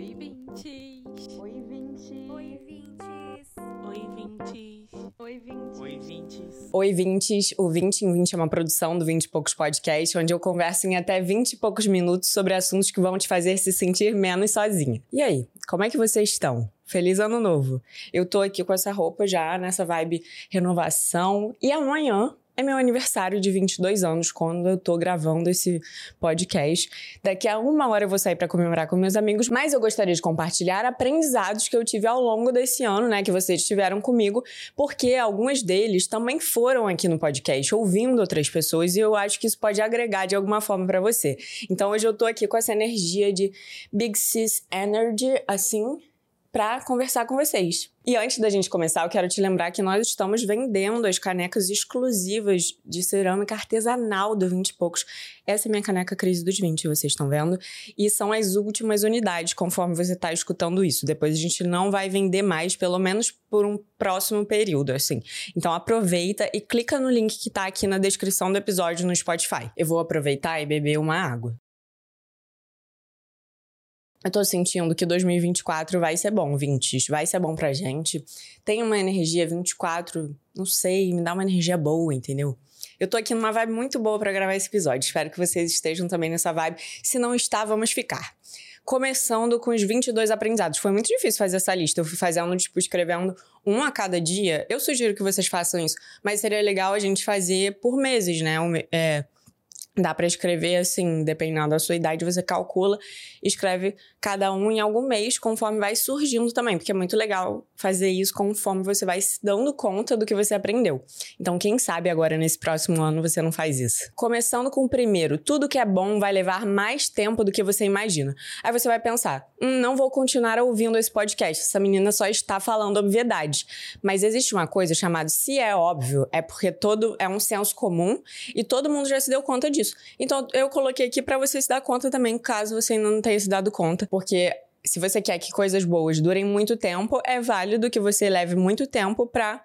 Oi, vintes. Oi, vintes. Oi, vintes. Oi, vintes. Oi, vintes. Oi, vintes. Oi, Vintes. O 20 em 20 é uma produção do 20 e Poucos Podcast, onde eu converso em até 20 e poucos minutos sobre assuntos que vão te fazer se sentir menos sozinha. E aí, como é que vocês estão? Feliz ano novo! Eu tô aqui com essa roupa já, nessa vibe renovação. E amanhã é meu aniversário de 22 anos, quando eu tô gravando esse podcast. Daqui a uma hora eu vou sair para comemorar com meus amigos, mas eu gostaria de compartilhar aprendizados que eu tive ao longo desse ano, né, que vocês tiveram comigo, porque alguns deles também foram aqui no podcast, ouvindo outras pessoas, e eu acho que isso pode agregar de alguma forma para você. Então hoje eu tô aqui com essa energia de Big Sis Energy, assim, para conversar com vocês. E antes da gente começar, eu quero te lembrar que nós estamos vendendo as canecas exclusivas de cerâmica artesanal do 20 e poucos. Essa é minha caneca Crise dos 20, vocês estão vendo? E são as últimas unidades, conforme você está escutando isso. Depois a gente não vai vender mais, pelo menos por um próximo período, assim. Então aproveita e clica no link que tá aqui na descrição do episódio no Spotify. Eu vou aproveitar e beber uma água. Eu tô sentindo que 2024 vai ser bom, 20, vai ser bom pra gente. Tem uma energia 24, não sei, me dá uma energia boa, entendeu? Eu tô aqui numa vibe muito boa para gravar esse episódio. Espero que vocês estejam também nessa vibe. Se não está, vamos ficar. Começando com os 22 aprendizados. Foi muito difícil fazer essa lista. Eu fui fazendo, tipo, escrevendo um a cada dia. Eu sugiro que vocês façam isso. Mas seria legal a gente fazer por meses, né? Um, é, Dá para escrever assim, dependendo da sua idade, você calcula, escreve cada um em algum mês, conforme vai surgindo também, porque é muito legal fazer isso conforme você vai se dando conta do que você aprendeu. Então, quem sabe agora nesse próximo ano você não faz isso. Começando com o primeiro, tudo que é bom vai levar mais tempo do que você imagina. Aí você vai pensar, hum, não vou continuar ouvindo esse podcast, essa menina só está falando obviedade. Mas existe uma coisa chamada se é óbvio, é porque todo é um senso comum e todo mundo já se deu conta disso. Então, eu coloquei aqui para você se dar conta também, caso você ainda não tenha se dado conta, porque se você quer que coisas boas durem muito tempo, é válido que você leve muito tempo para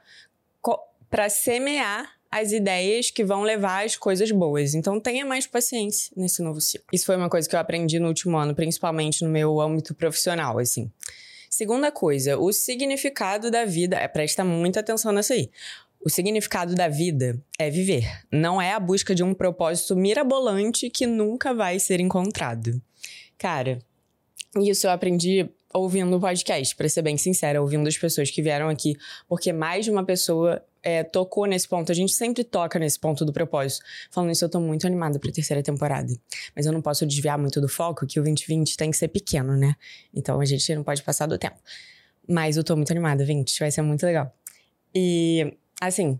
para semear as ideias que vão levar às coisas boas. Então tenha mais paciência nesse novo ciclo. Isso foi uma coisa que eu aprendi no último ano, principalmente no meu âmbito profissional, assim. Segunda coisa, o significado da vida. É, presta muita atenção nessa aí. O significado da vida é viver, não é a busca de um propósito mirabolante que nunca vai ser encontrado. Cara, isso eu aprendi ouvindo o podcast, pra ser bem sincera, ouvindo as pessoas que vieram aqui, porque mais de uma pessoa é, tocou nesse ponto. A gente sempre toca nesse ponto do propósito. Falando isso, eu tô muito animada pra terceira temporada. Mas eu não posso desviar muito do foco, que o 2020 tem que ser pequeno, né? Então a gente não pode passar do tempo. Mas eu tô muito animada, 20, vai ser muito legal. E assim,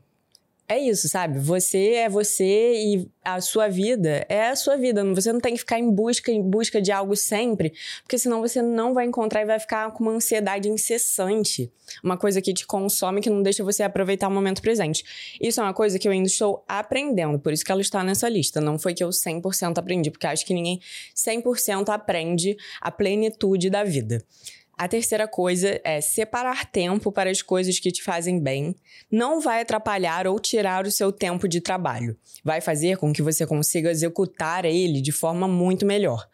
é isso, sabe? Você é você e a sua vida é a sua vida. Você não tem que ficar em busca em busca de algo sempre, porque senão você não vai encontrar e vai ficar com uma ansiedade incessante, uma coisa que te consome que não deixa você aproveitar o momento presente. Isso é uma coisa que eu ainda estou aprendendo, por isso que ela está nessa lista. Não foi que eu 100% aprendi, porque acho que ninguém 100% aprende a plenitude da vida. A terceira coisa é separar tempo para as coisas que te fazem bem. Não vai atrapalhar ou tirar o seu tempo de trabalho. Vai fazer com que você consiga executar ele de forma muito melhor.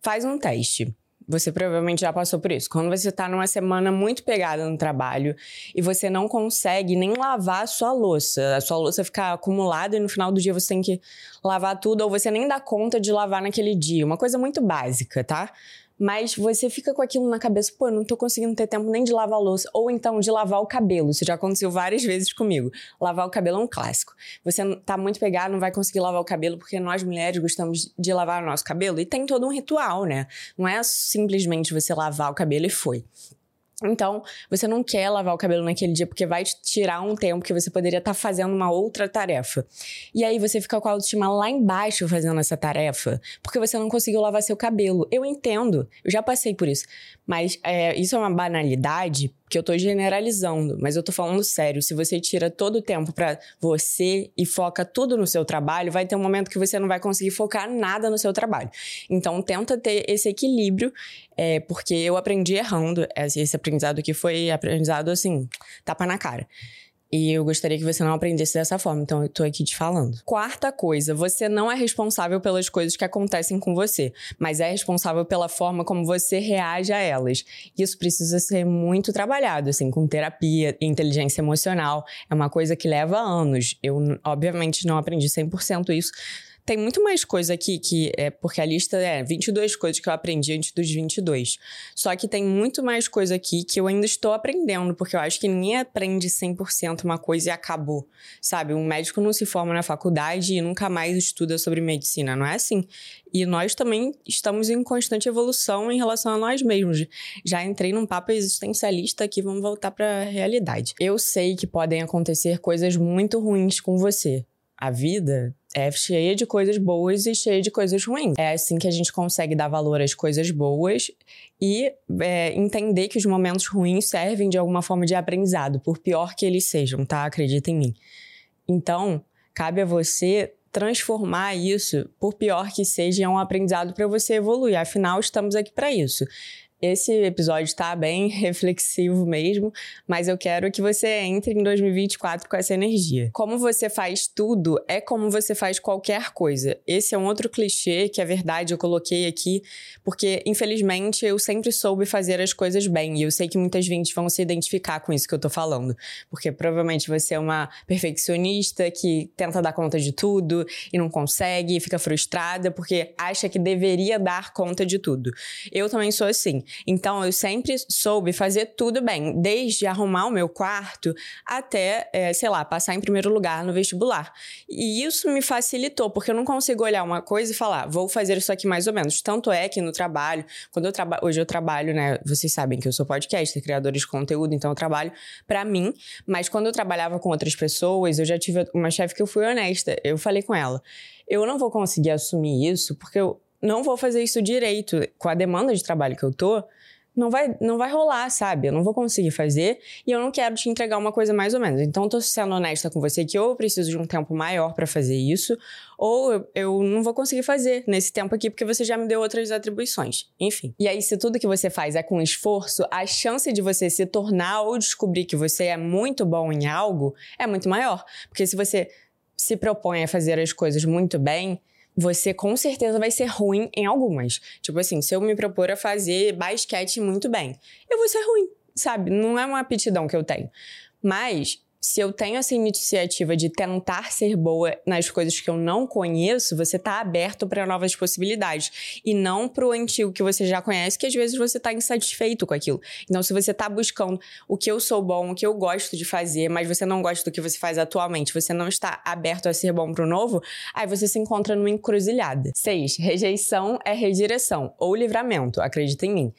Faz um teste. Você provavelmente já passou por isso. Quando você está numa semana muito pegada no trabalho e você não consegue nem lavar a sua louça, a sua louça fica acumulada e no final do dia você tem que lavar tudo ou você nem dá conta de lavar naquele dia. Uma coisa muito básica, tá? Mas você fica com aquilo na cabeça, pô, não tô conseguindo ter tempo nem de lavar a louça, ou então de lavar o cabelo. Isso já aconteceu várias vezes comigo. Lavar o cabelo é um clássico. Você tá muito pegado, não vai conseguir lavar o cabelo, porque nós mulheres gostamos de lavar o nosso cabelo, e tem todo um ritual, né? Não é simplesmente você lavar o cabelo e foi. Então, você não quer lavar o cabelo naquele dia porque vai te tirar um tempo que você poderia estar tá fazendo uma outra tarefa. E aí você fica com a autoestima lá embaixo fazendo essa tarefa porque você não conseguiu lavar seu cabelo. Eu entendo, eu já passei por isso. Mas é, isso é uma banalidade que eu tô generalizando, mas eu tô falando sério. Se você tira todo o tempo para você e foca tudo no seu trabalho, vai ter um momento que você não vai conseguir focar nada no seu trabalho. Então, tenta ter esse equilíbrio, é, porque eu aprendi errando. Esse aprendizado aqui foi aprendizado assim, tapa na cara. E eu gostaria que você não aprendesse dessa forma, então eu tô aqui te falando. Quarta coisa, você não é responsável pelas coisas que acontecem com você, mas é responsável pela forma como você reage a elas. Isso precisa ser muito trabalhado, assim, com terapia, inteligência emocional. É uma coisa que leva anos. Eu, obviamente, não aprendi 100% isso tem muito mais coisa aqui que é porque a lista é 22 coisas que eu aprendi antes dos 22. Só que tem muito mais coisa aqui que eu ainda estou aprendendo, porque eu acho que ninguém aprende 100% uma coisa e acabou. Sabe, um médico não se forma na faculdade e nunca mais estuda sobre medicina, não é assim? E nós também estamos em constante evolução em relação a nós mesmos. Já entrei num papo existencialista aqui, vamos voltar para a realidade. Eu sei que podem acontecer coisas muito ruins com você. A vida é cheia de coisas boas e cheia de coisas ruins. É assim que a gente consegue dar valor às coisas boas e é, entender que os momentos ruins servem de alguma forma de aprendizado, por pior que eles sejam, tá? Acredita em mim. Então, cabe a você transformar isso, por pior que seja, em um aprendizado para você evoluir. Afinal, estamos aqui para isso. Esse episódio está bem reflexivo mesmo, mas eu quero que você entre em 2024 com essa energia. Como você faz tudo é como você faz qualquer coisa. Esse é um outro clichê que é verdade, eu coloquei aqui, porque infelizmente eu sempre soube fazer as coisas bem e eu sei que muitas vezes vão se identificar com isso que eu tô falando, porque provavelmente você é uma perfeccionista que tenta dar conta de tudo e não consegue, e fica frustrada porque acha que deveria dar conta de tudo. Eu também sou assim. Então, eu sempre soube fazer tudo bem, desde arrumar o meu quarto até, é, sei lá, passar em primeiro lugar no vestibular. E isso me facilitou, porque eu não consigo olhar uma coisa e falar, vou fazer isso aqui mais ou menos. Tanto é que no trabalho, quando eu trabalho, hoje eu trabalho, né? Vocês sabem que eu sou podcaster, criadora de conteúdo, então eu trabalho para mim. Mas quando eu trabalhava com outras pessoas, eu já tive uma chefe que eu fui honesta. Eu falei com ela, eu não vou conseguir assumir isso, porque eu não vou fazer isso direito com a demanda de trabalho que eu tô, não vai, não vai rolar, sabe? Eu não vou conseguir fazer e eu não quero te entregar uma coisa mais ou menos. Então, tô sendo honesta com você que ou eu preciso de um tempo maior para fazer isso, ou eu, eu, não vou conseguir fazer nesse tempo aqui porque você já me deu outras atribuições. Enfim. E aí, se tudo que você faz é com esforço, a chance de você se tornar ou descobrir que você é muito bom em algo é muito maior. Porque se você se propõe a fazer as coisas muito bem, você com certeza vai ser ruim em algumas. Tipo assim, se eu me propor a fazer basquete muito bem, eu vou ser ruim, sabe? Não é uma aptidão que eu tenho. Mas se eu tenho essa iniciativa de tentar ser boa nas coisas que eu não conheço, você está aberto para novas possibilidades e não para o antigo que você já conhece, que às vezes você está insatisfeito com aquilo. Então, se você está buscando o que eu sou bom, o que eu gosto de fazer, mas você não gosta do que você faz atualmente, você não está aberto a ser bom para o novo, aí você se encontra numa encruzilhada. 6. Rejeição é redireção ou livramento, acredita em mim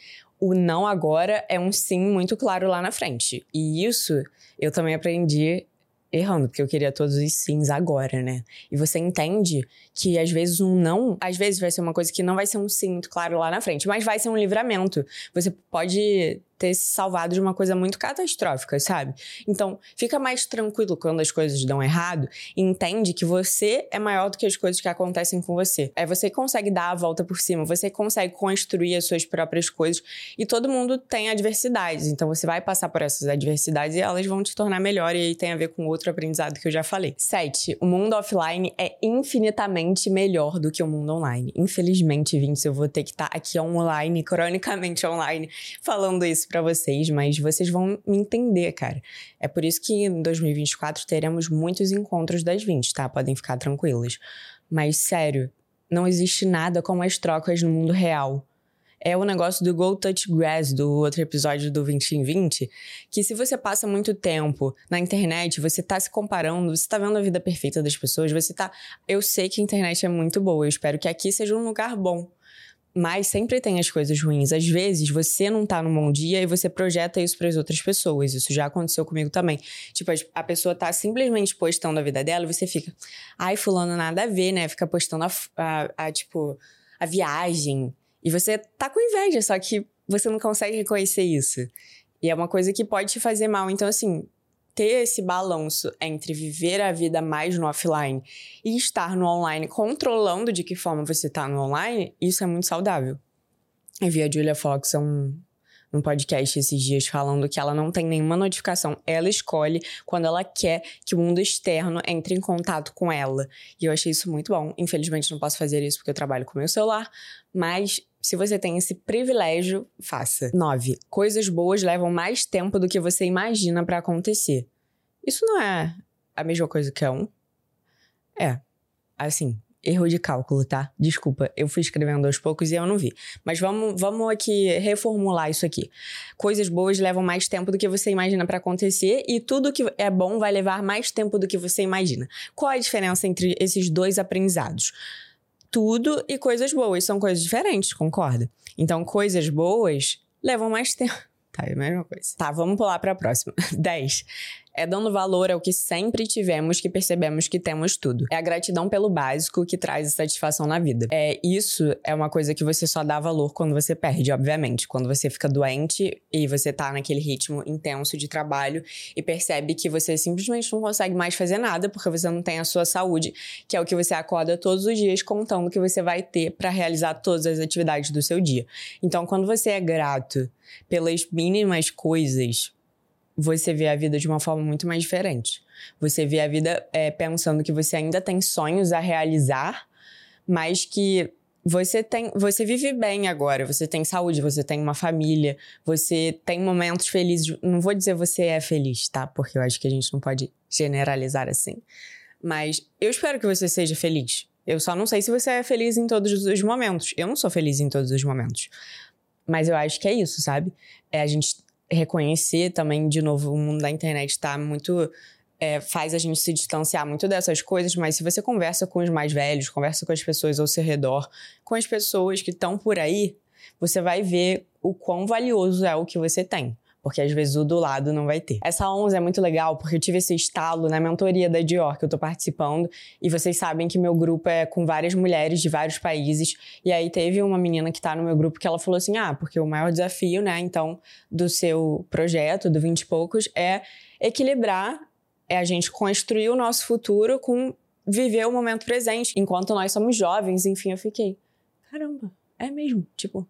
o não agora é um sim muito claro lá na frente. E isso eu também aprendi errando, porque eu queria todos os sims agora, né? E você entende que às vezes um não, às vezes vai ser uma coisa que não vai ser um sim muito claro lá na frente, mas vai ser um livramento. Você pode ter se salvado de uma coisa muito catastrófica, sabe? Então, fica mais tranquilo quando as coisas dão errado e entende que você é maior do que as coisas que acontecem com você. É você consegue dar a volta por cima, você consegue construir as suas próprias coisas e todo mundo tem adversidades. Então, você vai passar por essas adversidades e elas vão te tornar melhor e aí tem a ver com outro aprendizado que eu já falei. Sete, o mundo offline é infinitamente melhor do que o mundo online. Infelizmente, Vince, eu vou ter que estar tá aqui online, cronicamente online, falando isso para vocês, mas vocês vão me entender, cara. É por isso que em 2024 teremos muitos encontros das 20, tá? Podem ficar tranquilos. Mas sério, não existe nada como as trocas no mundo real. É o negócio do Go Touch Grass, do outro episódio do 20 em 20, que se você passa muito tempo na internet, você tá se comparando, você tá vendo a vida perfeita das pessoas, você tá. Eu sei que a internet é muito boa, eu espero que aqui seja um lugar bom. Mas sempre tem as coisas ruins. Às vezes você não tá num bom dia e você projeta isso para as outras pessoas. Isso já aconteceu comigo também. Tipo, a pessoa tá simplesmente postando a vida dela e você fica, ai, fulano nada a ver, né? Fica postando a, a, a tipo, a viagem. E você tá com inveja, só que você não consegue reconhecer isso. E é uma coisa que pode te fazer mal. Então, assim, ter esse balanço entre viver a vida mais no offline e estar no online, controlando de que forma você está no online, isso é muito saudável. Eu vi a Julia Fox um, num podcast esses dias falando que ela não tem nenhuma notificação. Ela escolhe quando ela quer que o mundo externo entre em contato com ela. E eu achei isso muito bom. Infelizmente não posso fazer isso porque eu trabalho com meu celular, mas se você tem esse privilégio, faça. 9. Coisas boas levam mais tempo do que você imagina para acontecer. Isso não é a mesma coisa que a um? É. Assim, erro de cálculo, tá? Desculpa, eu fui escrevendo aos poucos e eu não vi. Mas vamos, vamos aqui reformular isso aqui. Coisas boas levam mais tempo do que você imagina para acontecer e tudo que é bom vai levar mais tempo do que você imagina. Qual é a diferença entre esses dois aprendizados? Tudo e coisas boas são coisas diferentes, concorda? Então, coisas boas levam mais tempo. Tá, é a mesma coisa. Tá, vamos pular para a próxima. 10. É dando valor ao que sempre tivemos que percebemos que temos tudo. É a gratidão pelo básico que traz satisfação na vida. É isso é uma coisa que você só dá valor quando você perde, obviamente. Quando você fica doente e você tá naquele ritmo intenso de trabalho e percebe que você simplesmente não consegue mais fazer nada porque você não tem a sua saúde, que é o que você acorda todos os dias contando que você vai ter para realizar todas as atividades do seu dia. Então, quando você é grato pelas mínimas coisas, você vê a vida de uma forma muito mais diferente. Você vê a vida é, pensando que você ainda tem sonhos a realizar, mas que você tem, você vive bem agora, você tem saúde, você tem uma família, você tem momentos felizes. Não vou dizer você é feliz, tá? Porque eu acho que a gente não pode generalizar assim. Mas eu espero que você seja feliz. Eu só não sei se você é feliz em todos os momentos. Eu não sou feliz em todos os momentos. Mas eu acho que é isso, sabe? É a gente reconhecer também, de novo, o mundo da internet está muito. É, faz a gente se distanciar muito dessas coisas, mas se você conversa com os mais velhos, conversa com as pessoas ao seu redor, com as pessoas que estão por aí, você vai ver o quão valioso é o que você tem porque às vezes o do lado não vai ter. Essa 11 é muito legal porque eu tive esse estalo na mentoria da Dior que eu tô participando e vocês sabem que meu grupo é com várias mulheres de vários países e aí teve uma menina que tá no meu grupo que ela falou assim: "Ah, porque o maior desafio, né, então do seu projeto do 20 e poucos é equilibrar é a gente construir o nosso futuro com viver o momento presente enquanto nós somos jovens". Enfim, eu fiquei, caramba, é mesmo, tipo,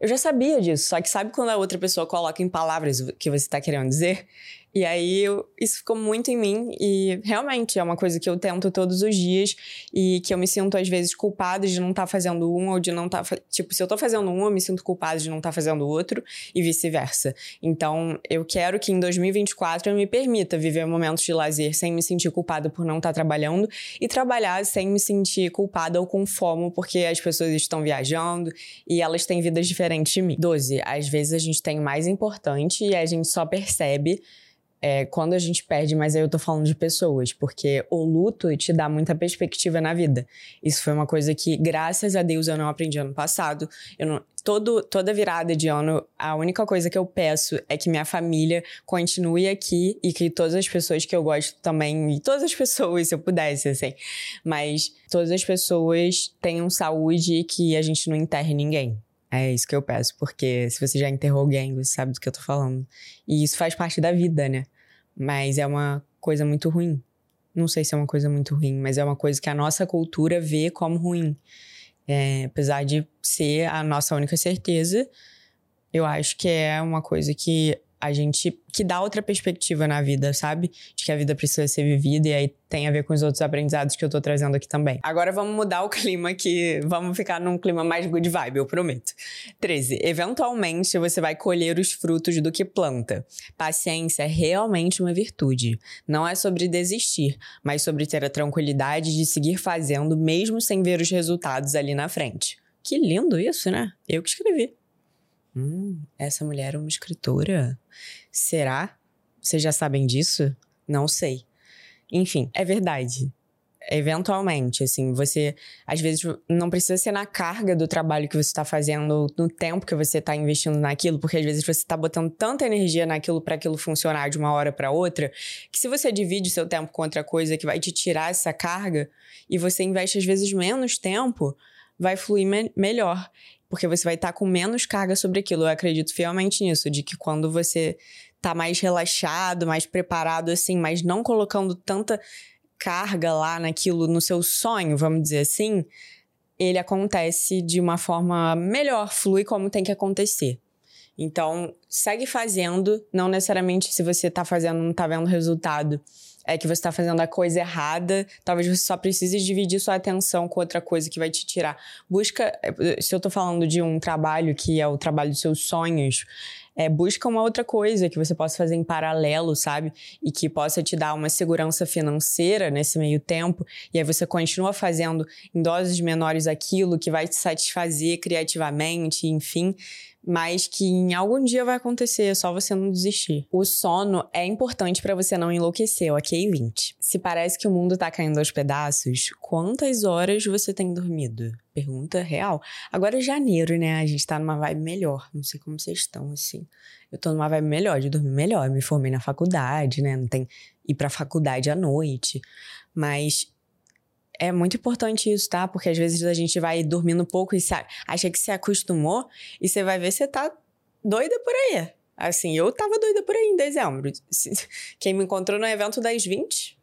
eu já sabia disso, só que sabe quando a outra pessoa coloca em palavras o que você está querendo dizer? E aí eu, isso ficou muito em mim e realmente é uma coisa que eu tento todos os dias e que eu me sinto às vezes culpada de não estar tá fazendo um ou de não estar. Tá, tipo, se eu estou fazendo um, eu me sinto culpada de não estar tá fazendo o outro e vice-versa. Então eu quero que em 2024 eu me permita viver momentos de lazer sem me sentir culpada por não estar tá trabalhando e trabalhar sem me sentir culpada ou com fome porque as pessoas estão viajando e elas têm vidas diferentes de mim. 12. Às vezes a gente tem o mais importante e a gente só percebe é, quando a gente perde, mas aí eu tô falando de pessoas, porque o luto te dá muita perspectiva na vida. Isso foi uma coisa que, graças a Deus, eu não aprendi ano passado. Eu não, todo, toda virada de ano, a única coisa que eu peço é que minha família continue aqui e que todas as pessoas que eu gosto também, e todas as pessoas, se eu pudesse, assim, mas todas as pessoas tenham saúde e que a gente não enterre ninguém. É isso que eu peço, porque se você já enterrou alguém, você sabe do que eu tô falando. E isso faz parte da vida, né? Mas é uma coisa muito ruim. Não sei se é uma coisa muito ruim, mas é uma coisa que a nossa cultura vê como ruim. É, apesar de ser a nossa única certeza, eu acho que é uma coisa que a gente que dá outra perspectiva na vida, sabe? De que a vida precisa ser vivida e aí tem a ver com os outros aprendizados que eu tô trazendo aqui também. Agora vamos mudar o clima que vamos ficar num clima mais good vibe, eu prometo. 13. Eventualmente você vai colher os frutos do que planta. Paciência é realmente uma virtude. Não é sobre desistir, mas sobre ter a tranquilidade de seguir fazendo mesmo sem ver os resultados ali na frente. Que lindo isso, né? Eu que escrevi. Hum, essa mulher é uma escritora? Será? Vocês já sabem disso? Não sei. Enfim, é verdade. Eventualmente, assim, você às vezes não precisa ser na carga do trabalho que você está fazendo, no tempo que você está investindo naquilo, porque às vezes você está botando tanta energia naquilo para aquilo funcionar de uma hora para outra, que se você divide seu tempo com outra coisa que vai te tirar essa carga e você investe às vezes menos tempo, vai fluir me melhor porque você vai estar tá com menos carga sobre aquilo. Eu acredito fielmente nisso, de que quando você tá mais relaxado, mais preparado, assim, mas não colocando tanta carga lá naquilo, no seu sonho, vamos dizer assim, ele acontece de uma forma melhor, flui como tem que acontecer. Então, segue fazendo, não necessariamente se você tá fazendo não tá vendo resultado, é que você tá fazendo a coisa errada, talvez você só precise dividir sua atenção com outra coisa que vai te tirar. Busca, se eu tô falando de um trabalho que é o trabalho dos seus sonhos, é, busca uma outra coisa que você possa fazer em paralelo, sabe? E que possa te dar uma segurança financeira nesse meio tempo. E aí você continua fazendo em doses menores aquilo que vai te satisfazer criativamente, enfim mas que em algum dia vai acontecer, é só você não desistir. O sono é importante para você não enlouquecer, ok, 20? Se parece que o mundo tá caindo aos pedaços, quantas horas você tem dormido? Pergunta real. Agora é janeiro, né? A gente tá numa vibe melhor. Não sei como vocês estão, assim. Eu tô numa vibe melhor, de dormir melhor. Eu me formei na faculdade, né? Não tem ir pra faculdade à noite. Mas é muito importante isso, tá? Porque às vezes a gente vai dormindo pouco e acha que se acostumou e você vai ver você tá doida por aí. Assim, eu tava doida por aí em dezembro. Quem me encontrou no evento das 20?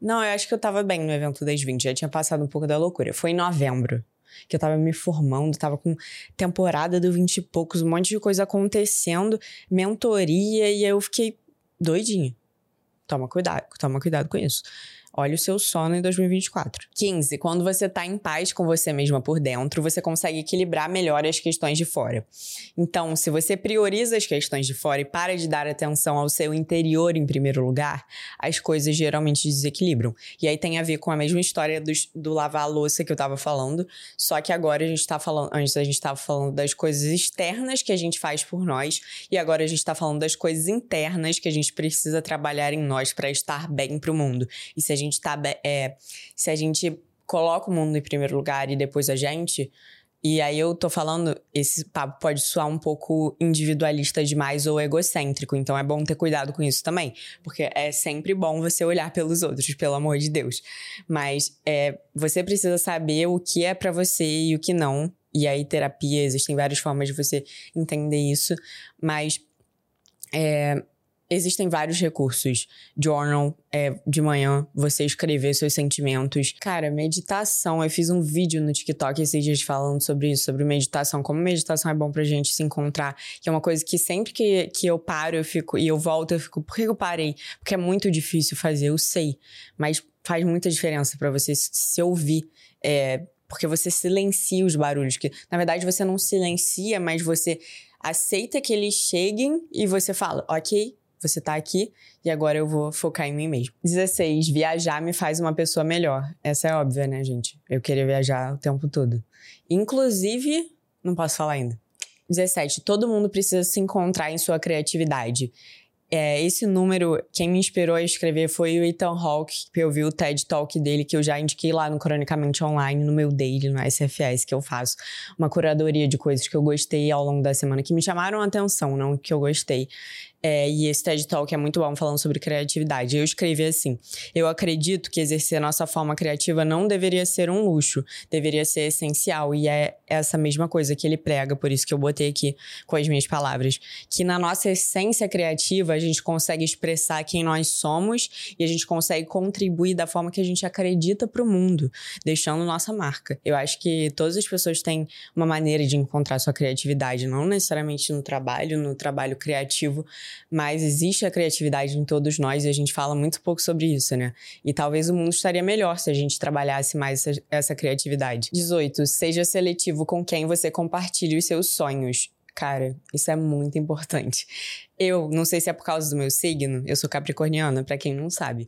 Não, eu acho que eu tava bem no evento das 20, já tinha passado um pouco da loucura. Foi em novembro que eu tava me formando, tava com temporada do 20 e poucos, um monte de coisa acontecendo, mentoria, e eu fiquei doidinha. Toma cuidado, toma cuidado com isso. Olha o seu sono em 2024. 15. Quando você está em paz com você mesma por dentro, você consegue equilibrar melhor as questões de fora. Então, se você prioriza as questões de fora e para de dar atenção ao seu interior em primeiro lugar, as coisas geralmente desequilibram. E aí tem a ver com a mesma história do, do lavar a louça que eu estava falando, só que agora a gente está falando, antes a gente estava falando das coisas externas que a gente faz por nós, e agora a gente está falando das coisas internas que a gente precisa trabalhar em nós para estar bem para o mundo. E se a gente gente tá. É, se a gente coloca o mundo em primeiro lugar e depois a gente. E aí eu tô falando, esse papo pode soar um pouco individualista demais ou egocêntrico, então é bom ter cuidado com isso também, porque é sempre bom você olhar pelos outros, pelo amor de Deus. Mas é, você precisa saber o que é para você e o que não. E aí terapia, existem várias formas de você entender isso, mas é, Existem vários recursos. Journal, é, de manhã, você escrever seus sentimentos. Cara, meditação. Eu fiz um vídeo no TikTok esses dias falando sobre isso, sobre meditação. Como meditação é bom pra gente se encontrar. Que é uma coisa que sempre que, que eu paro, eu fico e eu volto, eu fico, por que eu parei? Porque é muito difícil fazer, eu sei. Mas faz muita diferença para você se ouvir. É, porque você silencia os barulhos. Que, na verdade, você não silencia, mas você aceita que eles cheguem e você fala, ok, você tá aqui e agora eu vou focar em mim mesmo. 16. Viajar me faz uma pessoa melhor. Essa é óbvia, né, gente? Eu queria viajar o tempo todo. Inclusive, não posso falar ainda. 17. Todo mundo precisa se encontrar em sua criatividade. É, esse número, quem me inspirou a escrever foi o Ethan Hawke, que eu vi o TED Talk dele, que eu já indiquei lá no Cronicamente Online, no meu daily, no SFS, que eu faço uma curadoria de coisas que eu gostei ao longo da semana, que me chamaram a atenção, não que eu gostei. É, e esse TED Talk é muito bom falando sobre criatividade. Eu escrevi assim: Eu acredito que exercer nossa forma criativa não deveria ser um luxo, deveria ser essencial. E é essa mesma coisa que ele prega, por isso que eu botei aqui com as minhas palavras. Que na nossa essência criativa a gente consegue expressar quem nós somos e a gente consegue contribuir da forma que a gente acredita para o mundo, deixando nossa marca. Eu acho que todas as pessoas têm uma maneira de encontrar sua criatividade, não necessariamente no trabalho, no trabalho criativo mas existe a criatividade em todos nós e a gente fala muito pouco sobre isso, né? E talvez o mundo estaria melhor se a gente trabalhasse mais essa, essa criatividade. 18. Seja seletivo com quem você compartilha os seus sonhos. Cara, isso é muito importante. Eu, não sei se é por causa do meu signo, eu sou capricorniana, para quem não sabe.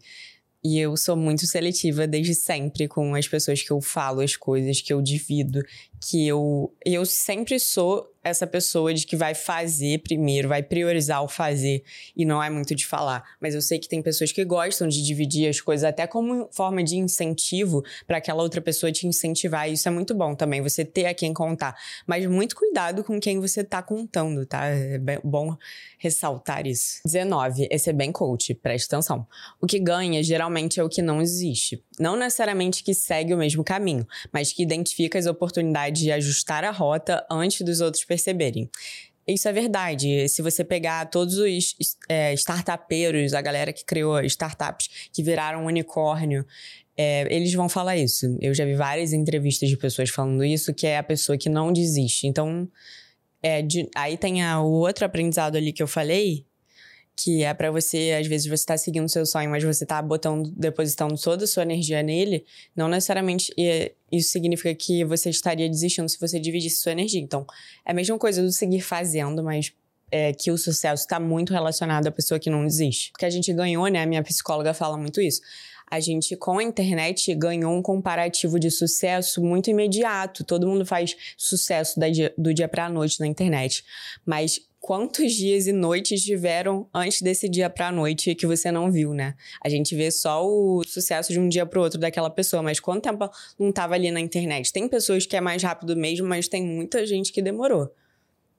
E eu sou muito seletiva desde sempre com as pessoas que eu falo as coisas, que eu divido, que eu. Eu sempre sou essa pessoa de que vai fazer primeiro, vai priorizar o fazer e não é muito de falar. Mas eu sei que tem pessoas que gostam de dividir as coisas até como forma de incentivo para aquela outra pessoa te incentivar. E isso é muito bom também, você ter a quem contar. Mas muito cuidado com quem você tá contando, tá? É bom ressaltar isso. 19. Esse é bem coach, preste atenção. O que ganha geralmente é o que não existe. Não necessariamente que segue o mesmo caminho, mas que identifica as oportunidades de ajustar a rota antes dos outros perceberem. Isso é verdade. Se você pegar todos os é, startupeiros, a galera que criou startups que viraram unicórnio, é, eles vão falar isso. Eu já vi várias entrevistas de pessoas falando isso, que é a pessoa que não desiste. Então, É, de- aí tem a- o outro aprendizado ali que eu falei, que é pra você, às vezes você tá seguindo o seu sonho, mas você tá botando, depositando toda a sua energia nele, não necessariamente é, isso significa que você estaria desistindo se você dividisse sua energia. Então, é a mesma coisa do seguir fazendo, mas é, que o sucesso está muito relacionado à pessoa que não desiste. Porque a gente ganhou, né? A minha psicóloga fala muito isso. A gente, com a internet, ganhou um comparativo de sucesso muito imediato. Todo mundo faz sucesso dia- do dia pra noite na internet. Mas quantos dias e noites tiveram antes desse dia pra noite que você não viu, né? A gente vê só o sucesso de um dia pro outro daquela pessoa, mas quanto tempo não tava ali na internet? Tem pessoas que é mais rápido mesmo, mas tem muita gente que demorou.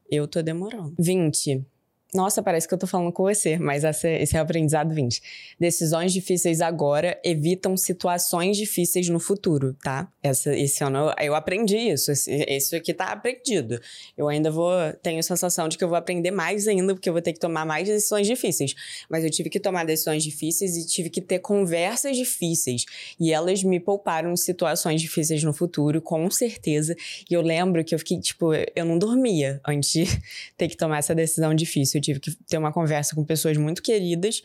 Eu tô demorando. 20. Nossa, parece que eu tô falando com você, mas esse é, o aprendizado 20. Decisões difíceis agora evitam situações difíceis no futuro, tá? Essa, esse ano eu, eu aprendi isso. Esse, aqui tá aprendido. Eu ainda vou. Tenho a sensação de que eu vou aprender mais ainda, porque eu vou ter que tomar mais decisões difíceis. Mas eu tive que tomar decisões difíceis e tive que ter conversas difíceis. E elas me pouparam situações difíceis no futuro, com certeza. E eu lembro que eu fiquei, tipo, eu não dormia antes de ter que tomar essa decisão difícil. Eu tive que ter uma conversa com pessoas muito queridas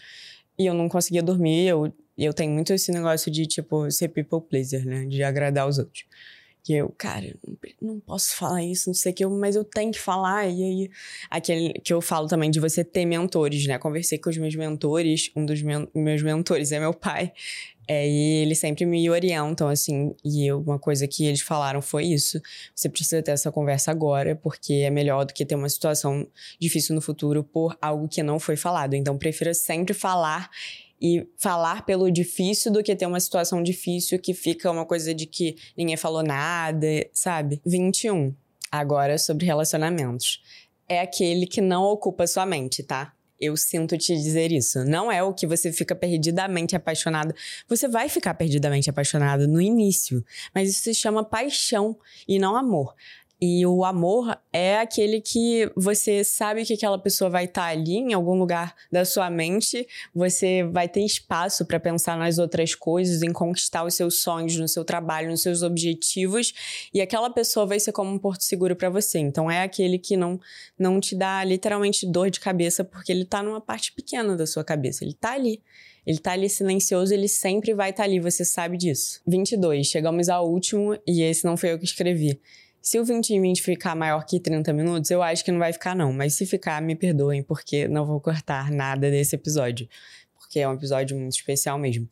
e eu não conseguia dormir. Eu, eu tenho muito esse negócio de, tipo, ser people pleaser, né? De agradar os outros. E eu, cara, não- posso falar isso, não sei o que, eu- mas eu tenho que falar. E aí, aquele que eu falo também de você ter mentores, né? Conversei com os meus mentores, um dos meus mentores é meu pai. É, e eles sempre me orientam, assim, e eu- uma coisa que eles falaram foi isso. Você precisa ter essa conversa agora, porque é melhor do que ter uma situação difícil no futuro por algo que não foi falado. Então, prefira sempre falar e falar pelo difícil do que ter uma situação difícil que fica uma coisa de que ninguém falou nada, sabe? 21. Agora sobre relacionamentos. É aquele que não ocupa sua mente, tá? Eu sinto te dizer isso. Não é o que você fica perdidamente apaixonado. Você vai ficar perdidamente apaixonado no início, mas isso se chama paixão e não amor. E o amor é aquele que você sabe que aquela pessoa vai estar ali em algum lugar da sua mente, você vai ter espaço para pensar nas outras coisas, em conquistar os seus sonhos, no seu trabalho, nos seus objetivos, e aquela pessoa vai ser como um porto seguro para você. Então é aquele que não não te dá literalmente dor de cabeça porque ele tá numa parte pequena da sua cabeça, ele tá ali. Ele tá ali silencioso, ele sempre vai estar ali, você sabe disso. 22, chegamos ao último e esse não foi eu que escrevi. Se o 20 em 20 ficar maior que 30 minutos, eu acho que não vai ficar, não. Mas se ficar, me perdoem, porque não vou cortar nada desse episódio. Porque é um episódio muito especial mesmo.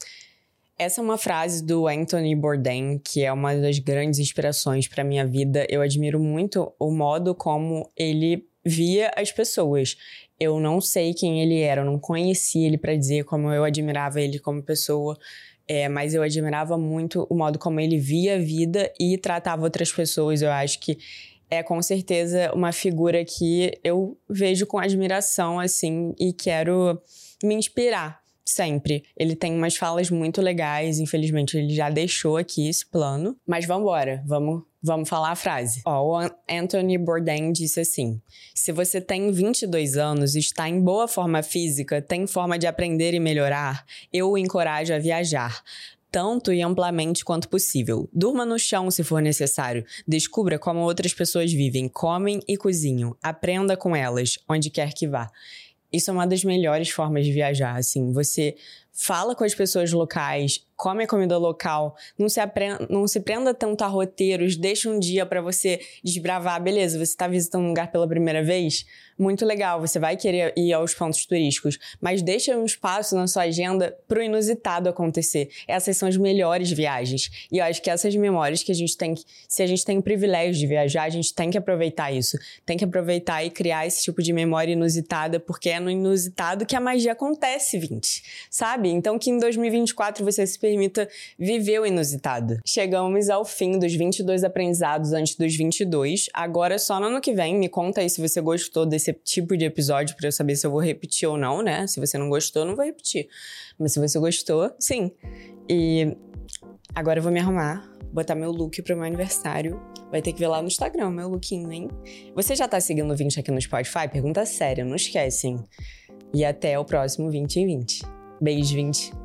Essa é uma frase do Anthony Bourdain, que é uma das grandes inspirações para minha vida. Eu admiro muito o modo como ele via as pessoas. Eu não sei quem ele era, eu não conhecia ele para dizer como eu admirava ele como pessoa. É, mas eu admirava muito o modo como ele via a vida e tratava outras pessoas. Eu acho que é com certeza uma figura que eu vejo com admiração, assim, e quero me inspirar sempre. Ele tem umas falas muito legais, infelizmente ele já deixou aqui esse plano. Mas vamos embora, vamos, vamos falar a frase. Ó, o An- Anthony Bourdain disse assim: se você tem 22 anos, está em boa forma física, tem forma de aprender e melhorar, eu o encorajo a viajar. Tanto e amplamente quanto possível. Durma no chão se for necessário. Descubra como outras pessoas vivem, comem e cozinham. Aprenda com elas, onde quer que vá. Isso é uma das melhores formas de viajar, assim. Você fala com as pessoas locais, come a comida local, não se, apre- não se prenda tanto a roteiros, deixa um dia pra você desbravar. Beleza, você tá visitando um lugar pela primeira vez? Muito legal, você vai querer ir aos pontos turísticos, mas deixa um espaço na sua agenda pro inusitado acontecer. Essas são as melhores viagens. E eu acho que essas memórias que a gente tem, se a gente tem o privilégio de viajar, a gente tem que aproveitar isso. Tem que aproveitar e criar esse tipo de memória inusitada, porque é no inusitado que a magia acontece, 20. Sabe? Então que em 2024 você se permita viver o inusitado. Chegamos ao fim dos 22 aprendizados antes dos 22. Agora só no ano que vem, me conta aí se você gostou desse tipo de episódio pra eu saber se eu vou repetir ou não, né? Se você não gostou, não vou repetir. Mas se você gostou, sim. E agora eu vou me arrumar, botar meu look pro meu aniversário. Vai ter que ver lá no Instagram, meu lookinho, hein? Você já tá seguindo o 20 aqui no Spotify? Pergunta séria, não esquece, hein? E até o próximo 20 em 20. Beijo, 20.